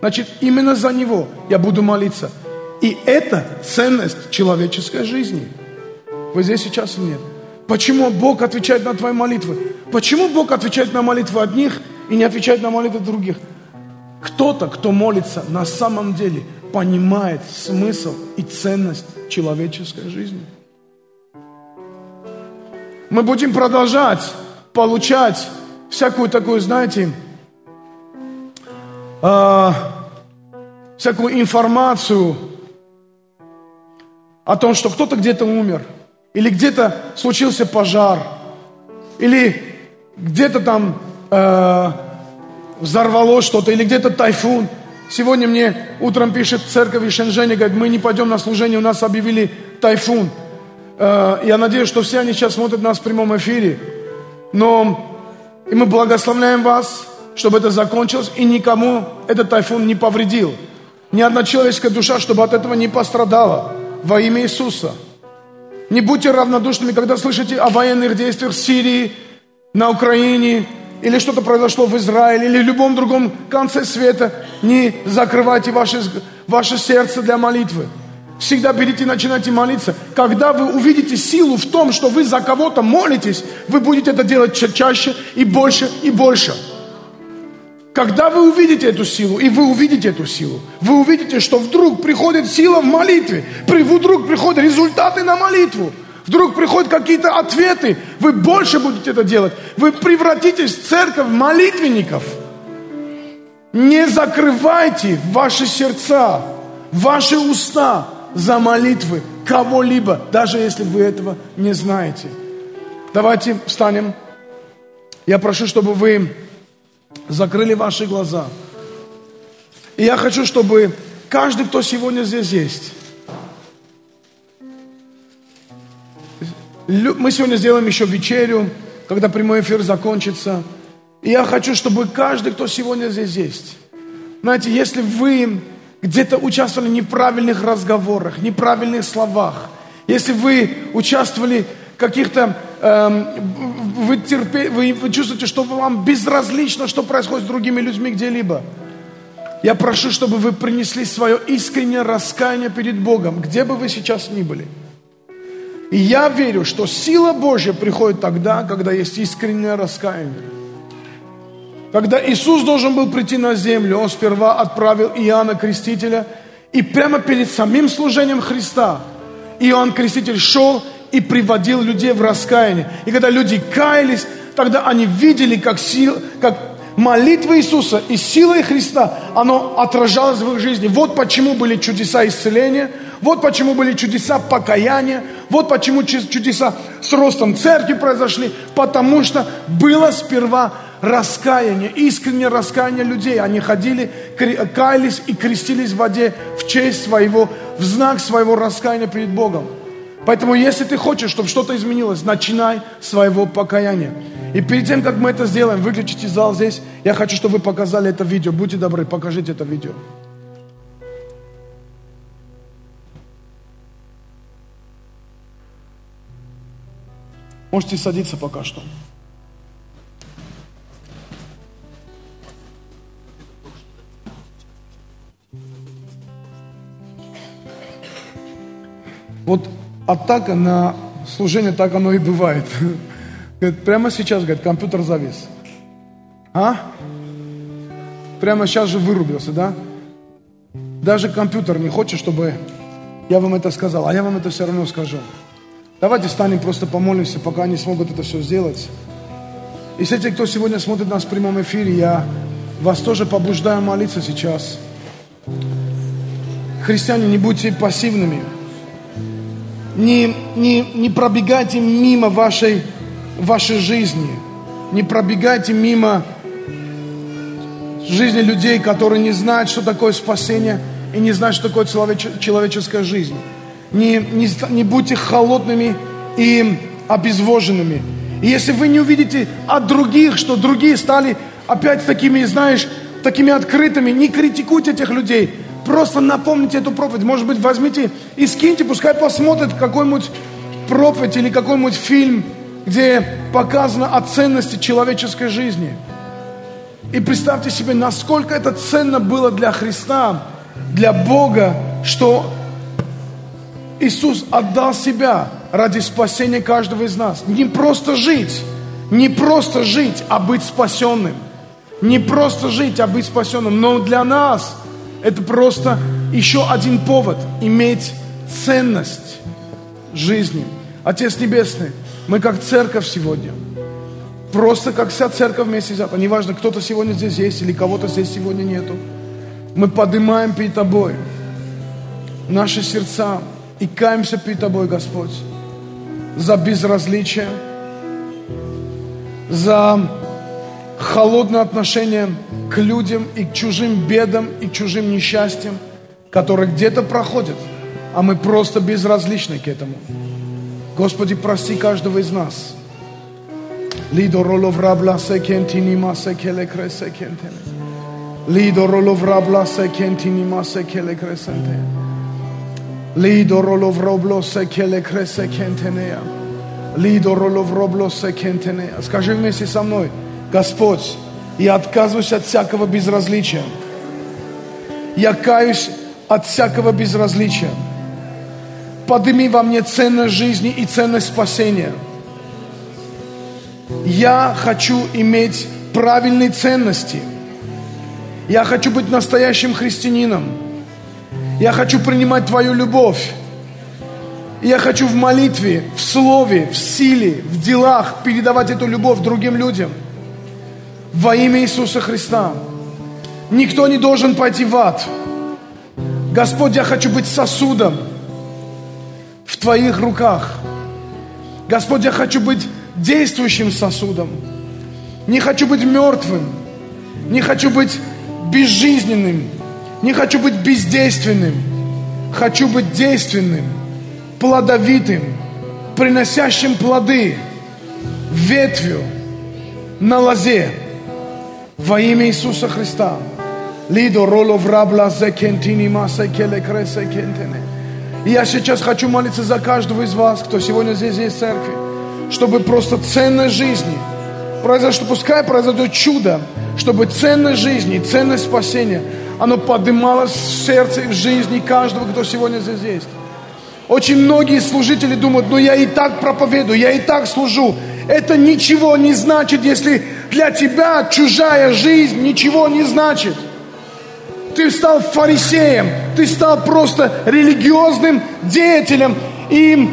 Значит, именно за него я буду молиться. И это ценность человеческой жизни. Вы здесь сейчас нет. Почему Бог отвечает на твои молитвы? Почему Бог отвечает на молитвы одних и не отвечает на молитвы других? Кто-то, кто молится, на самом деле понимает смысл и ценность человеческой жизни. Мы будем продолжать получать всякую такую, знаете, э, всякую информацию о том, что кто-то где-то умер, или где-то случился пожар, или где-то там э, взорвалось что-то, или где-то тайфун. Сегодня мне утром пишет церковь Шэньчжэня, говорит, мы не пойдем на служение, у нас объявили тайфун. Э, я надеюсь, что все они сейчас смотрят нас в прямом эфире. Но и мы благословляем вас, чтобы это закончилось, и никому этот тайфун не повредил. Ни одна человеческая душа, чтобы от этого не пострадала. Во имя Иисуса. Не будьте равнодушными, когда слышите о военных действиях в Сирии, на Украине, или что-то произошло в Израиле, или в любом другом конце света. Не закрывайте ваше, ваше сердце для молитвы. Всегда берите и начинайте молиться. Когда вы увидите силу в том, что вы за кого-то молитесь, вы будете это делать чаще и больше и больше. Когда вы увидите эту силу, и вы увидите эту силу, вы увидите, что вдруг приходит сила в молитве, вдруг приходят результаты на молитву, вдруг приходят какие-то ответы, вы больше будете это делать. Вы превратитесь в церковь молитвенников. Не закрывайте ваши сердца, ваши уста за молитвы кого-либо, даже если вы этого не знаете. Давайте встанем. Я прошу, чтобы вы закрыли ваши глаза. И я хочу, чтобы каждый, кто сегодня здесь есть, мы сегодня сделаем еще вечерю, когда прямой эфир закончится. И я хочу, чтобы каждый, кто сегодня здесь есть, знаете, если вы где-то участвовали в неправильных разговорах, неправильных словах, если вы участвовали в каких-то, эм, вы, терпе, вы чувствуете, что вам безразлично, что происходит с другими людьми где-либо, я прошу, чтобы вы принесли свое искреннее раскаяние перед Богом, где бы вы сейчас ни были. И я верю, что сила Божья приходит тогда, когда есть искреннее раскаяние. Когда Иисус должен был прийти на землю, Он сперва отправил Иоанна Крестителя, и прямо перед самим служением Христа Иоанн Креститель шел и приводил людей в раскаяние. И когда люди каялись, тогда они видели, как, сил, как молитва Иисуса и сила Христа, оно отражалось в их жизни. Вот почему были чудеса исцеления, вот почему были чудеса покаяния, вот почему чудеса с ростом церкви произошли, потому что было сперва раскаяние, искреннее раскаяние людей. Они ходили, каялись и крестились в воде в честь своего, в знак своего раскаяния перед Богом. Поэтому, если ты хочешь, чтобы что-то изменилось, начинай своего покаяния. И перед тем, как мы это сделаем, выключите зал здесь, я хочу, чтобы вы показали это видео. Будьте добры, покажите это видео. Можете садиться пока что. Вот атака на служение, так оно и бывает. Говорит, прямо сейчас, говорит, компьютер завис. А? Прямо сейчас же вырубился, да? Даже компьютер не хочет, чтобы я вам это сказал, а я вам это все равно скажу. Давайте станем, просто помолимся, пока они смогут это все сделать. И все те, кто сегодня смотрит нас в прямом эфире, я вас тоже побуждаю молиться сейчас. Христиане, не будьте пассивными. Не, не, не пробегайте мимо вашей, вашей жизни. Не пробегайте мимо жизни людей, которые не знают, что такое спасение и не знают, что такое человеческая жизнь не, не, не будьте холодными и обезвоженными. И если вы не увидите от других, что другие стали опять такими, знаешь, такими открытыми, не критикуйте этих людей. Просто напомните эту проповедь. Может быть, возьмите и скиньте, пускай посмотрят какой-нибудь проповедь или какой-нибудь фильм, где показано о ценности человеческой жизни. И представьте себе, насколько это ценно было для Христа, для Бога, что Иисус отдал себя ради спасения каждого из нас. Не просто жить, не просто жить, а быть спасенным. Не просто жить, а быть спасенным. Но для нас это просто еще один повод иметь ценность жизни. Отец Небесный, мы как церковь сегодня, просто как вся церковь вместе взята, неважно, кто-то сегодня здесь есть или кого-то здесь сегодня нету, мы поднимаем перед Тобой наши сердца, и каемся перед Тобой, Господь, за безразличие, за холодное отношение к людям и к чужим бедам и к чужим несчастьям, которые где-то проходят, а мы просто безразличны к этому. Господи, прости каждого из нас. Лидо ролов рабла секентини масе келе кресе кентене. Лидо ролов рабла секентини масе келе кресентене. Lido rolov роблоса келе кресе кентенея. Лидо ролов роблоса кентенея. Скажи вместе со мной, Господь, я отказываюсь от всякого безразличия. Я каюсь от всякого безразличия. Подними во мне ценность жизни и ценность спасения. Я хочу иметь правильные ценности. Я хочу быть настоящим христианином. Я хочу принимать Твою любовь. Я хочу в молитве, в слове, в силе, в делах передавать эту любовь другим людям. Во имя Иисуса Христа. Никто не должен пойти в ад. Господь, я хочу быть сосудом в Твоих руках. Господь, я хочу быть действующим сосудом. Не хочу быть мертвым. Не хочу быть безжизненным. Не хочу быть бездейственным. Хочу быть действенным, плодовитым, приносящим плоды, ветвью на лозе во имя Иисуса Христа. Лидо роло врабла кентини маса келе кресе кентене. я сейчас хочу молиться за каждого из вас, кто сегодня здесь есть в церкви, чтобы просто ценность жизни произошло, пускай произойдет чудо, чтобы ценность жизни, ценность спасения – оно поднималось в сердце и в жизни каждого, кто сегодня здесь есть. Очень многие служители думают, ну я и так проповедую, я и так служу. Это ничего не значит, если для тебя чужая жизнь ничего не значит. Ты стал фарисеем, ты стал просто религиозным деятелем, и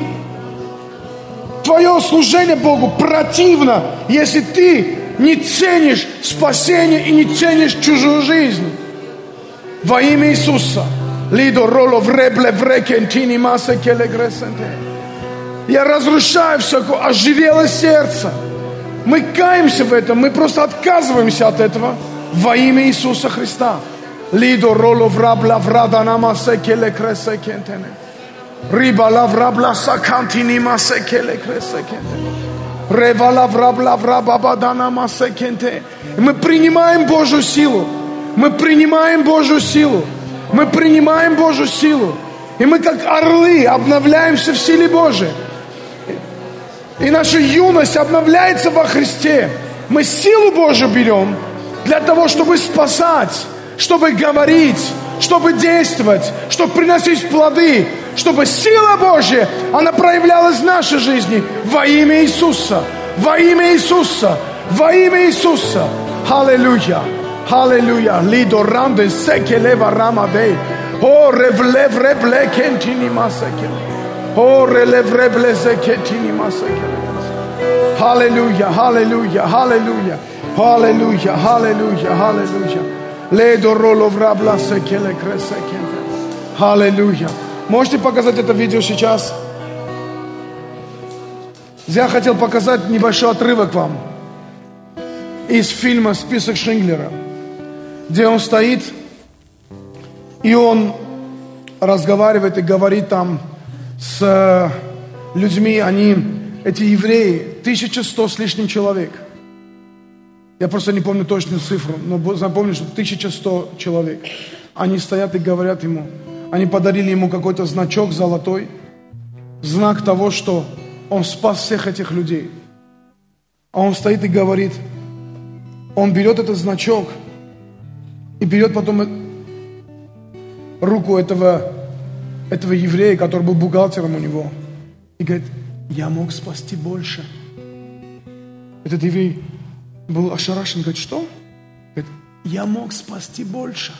твое служение Богу противно, если ты не ценишь спасение и не ценишь чужую жизнь. Во имя Иисуса. Лидо роло вребле врекентини масса келегресенте. Я разрушаю всякое оживелое сердце. Мы каемся в этом, мы просто отказываемся от этого во имя Иисуса Христа. Лидо роло врабла врада намасе келе кресе кентене. Риба лаврабла сакантини масе кресе кентене. Рева лаврабла врабабадана масе кенте. Мы принимаем Божью силу. Мы принимаем Божью силу. Мы принимаем Божью силу. И мы как орлы обновляемся в силе Божией. И наша юность обновляется во Христе. Мы силу Божию берем для того, чтобы спасать, чтобы говорить, чтобы действовать, чтобы приносить плоды, чтобы сила Божья, она проявлялась в нашей жизни во имя Иисуса, во имя Иисуса, во имя Иисуса. Аллилуйя, аллилуйя. Лидо ранде секе рамадей. О, ревлев ребле кентини масеке. О, релев ребле секетини масеке. Аллилуйя, аллилуйя, аллилуйя. Аллилуйя, аллилуйя, аллилуйя. Ледо роло врабла секеле кресекенте. Аллилуйя. Можете показать это видео сейчас? Я хотел показать небольшой отрывок вам из фильма «Список Шинглера», где он стоит, и он разговаривает и говорит там с э, людьми, они, эти евреи, 1100 с лишним человек. Я просто не помню точную цифру, но запомню, что 1100 человек. Они стоят и говорят ему, они подарили ему какой-то значок золотой, знак того, что он спас всех этих людей. А он стоит и говорит, он берет этот значок и берет потом руку этого, этого еврея, который был бухгалтером у него, и говорит, я мог спасти больше. Этот еврей был ошарашен, говорит, что? Говорит, я мог спасти больше.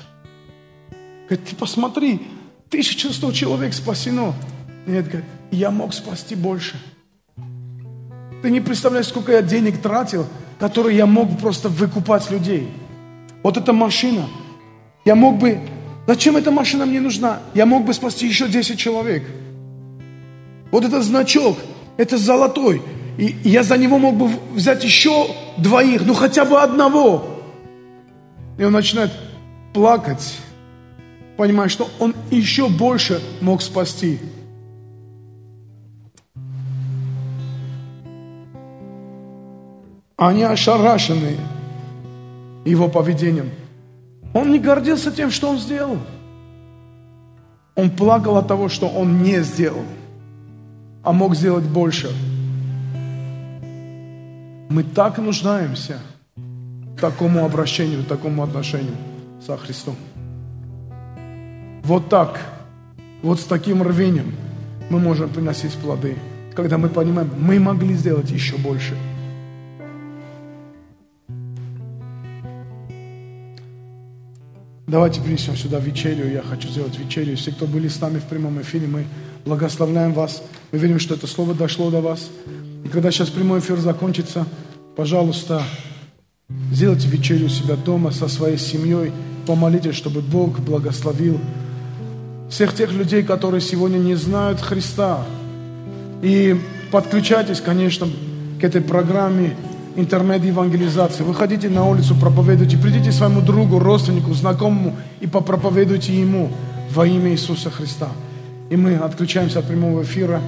Говорит, ты посмотри, 1100 человек спасено. Нет, говорит, я мог спасти больше. Ты не представляешь, сколько я денег тратил, которые я мог просто выкупать людей. Вот эта машина. Я мог бы... Зачем эта машина мне нужна? Я мог бы спасти еще 10 человек. Вот этот значок, это золотой. И я за него мог бы взять еще двоих, ну хотя бы одного. И он начинает плакать, понимая, что он еще больше мог спасти. Они ошарашены его поведением. Он не гордился тем, что он сделал. Он плакал от того, что он не сделал, а мог сделать больше. Мы так нуждаемся такому обращению, такому отношению со Христом. Вот так, вот с таким рвением мы можем приносить плоды, когда мы понимаем, мы могли сделать еще больше – Давайте принесем сюда вечерю. Я хочу сделать вечерю. Все, кто были с нами в прямом эфире, мы благословляем вас. Мы верим, что это слово дошло до вас. И когда сейчас прямой эфир закончится, пожалуйста, сделайте вечерю у себя дома со своей семьей. Помолитесь, чтобы Бог благословил всех тех людей, которые сегодня не знают Христа. И подключайтесь, конечно, к этой программе интернет-евангелизации. Выходите на улицу, проповедуйте. Придите своему другу, родственнику, знакомому и попроповедуйте ему во имя Иисуса Христа. И мы отключаемся от прямого эфира.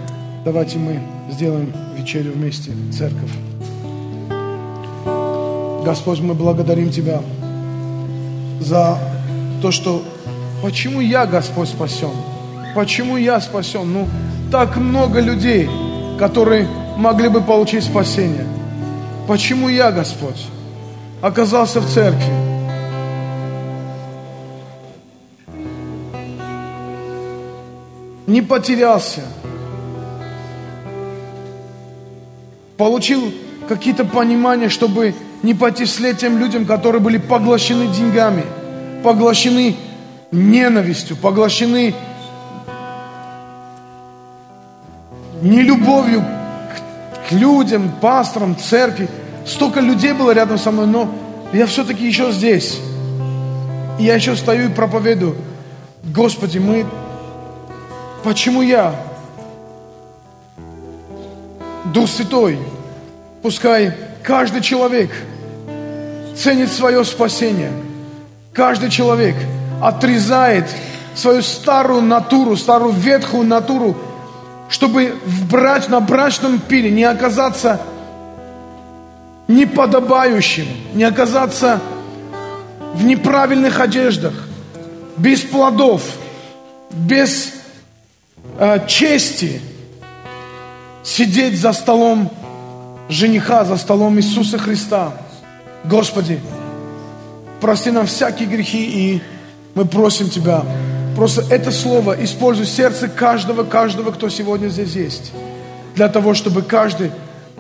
Давайте мы сделаем вечерю вместе, церковь. Господь, мы благодарим Тебя за то, что почему я, Господь, спасен? Почему я спасен? Ну, так много людей, которые могли бы получить спасение. Почему я, Господь, оказался в церкви? Не потерялся. Получил какие-то понимания, чтобы не пойти вслед тем людям, которые были поглощены деньгами, поглощены ненавистью, поглощены нелюбовью людям, пасторам, церкви. Столько людей было рядом со мной, но я все-таки еще здесь. И я еще стою и проповедую. Господи, мы... Почему я? Дух Святой, пускай каждый человек ценит свое спасение. Каждый человек отрезает свою старую натуру, старую ветхую натуру, чтобы в брач, на брачном пире не оказаться неподобающим, не оказаться в неправильных одеждах, без плодов, без э, чести, сидеть за столом жениха, за столом Иисуса Христа. Господи, прости нам всякие грехи, и мы просим Тебя, просто это слово используй сердце каждого, каждого, кто сегодня здесь есть, для того, чтобы каждый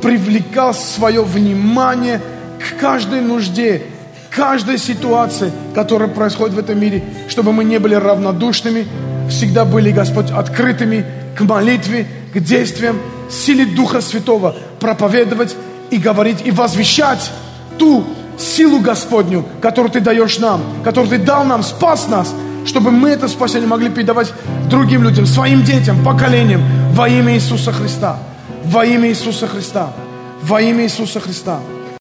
привлекал свое внимание к каждой нужде, каждой ситуации, которая происходит в этом мире, чтобы мы не были равнодушными, всегда были, Господь, открытыми к молитве, к действиям, силе Духа Святого проповедовать и говорить, и возвещать ту силу Господню, которую Ты даешь нам, которую Ты дал нам, спас нас, чтобы мы это спасение могли передавать другим людям, своим детям, поколениям во имя Иисуса Христа. Во имя Иисуса Христа. Во имя Иисуса Христа.